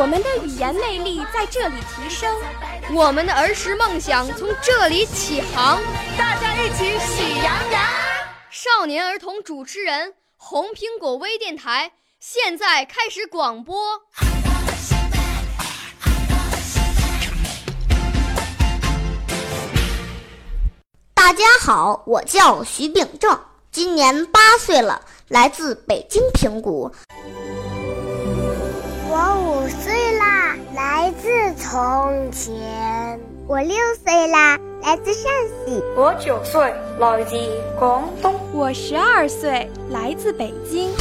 我们的语言魅力在这里提升，我们的儿时梦想从这里起航。大家一起喜羊羊。少年儿童主持人，红苹果微电台现在开始广播。大家好，我叫徐秉正，今年八岁了，来自北京平谷。从前。我六岁啦，来自陕西。我九岁，来自广东。我十二岁，来自北京。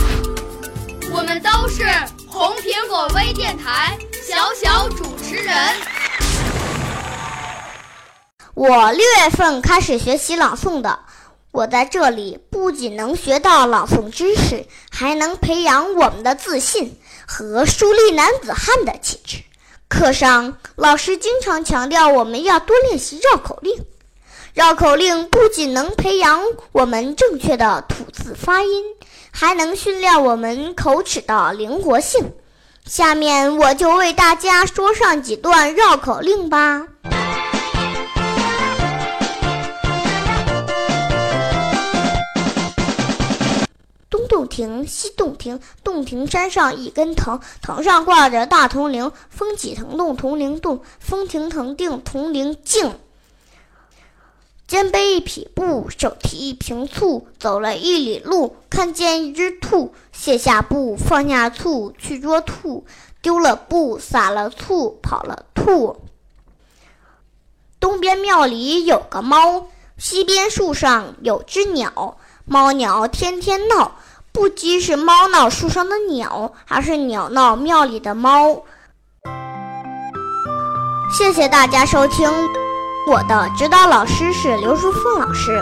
我们都是红苹果微电台小小主持人。我六月份开始学习朗诵的，我在这里不仅能学到朗诵知识，还能培养我们的自信和树立男子汉的气质。课上老师经常强调我们要多练习绕口令，绕口令不仅能培养我们正确的吐字发音，还能训练我们口齿的灵活性。下面我就为大家说上几段绕口令吧。亭，西洞庭，洞庭山上一根藤，藤上挂着大铜铃，风起藤动铜铃动，风停藤定铜铃静。肩背一匹布，手提一瓶醋，走了一里路，看见一只兔，卸下布，放下醋，去捉兔，丢了布，撒了醋，跑了兔。东边庙里有个猫，西边树上有只鸟，猫鸟天天闹。不知是猫闹树上的鸟，还是鸟闹庙里的猫。谢谢大家收听，我的指导老师是刘淑凤老师。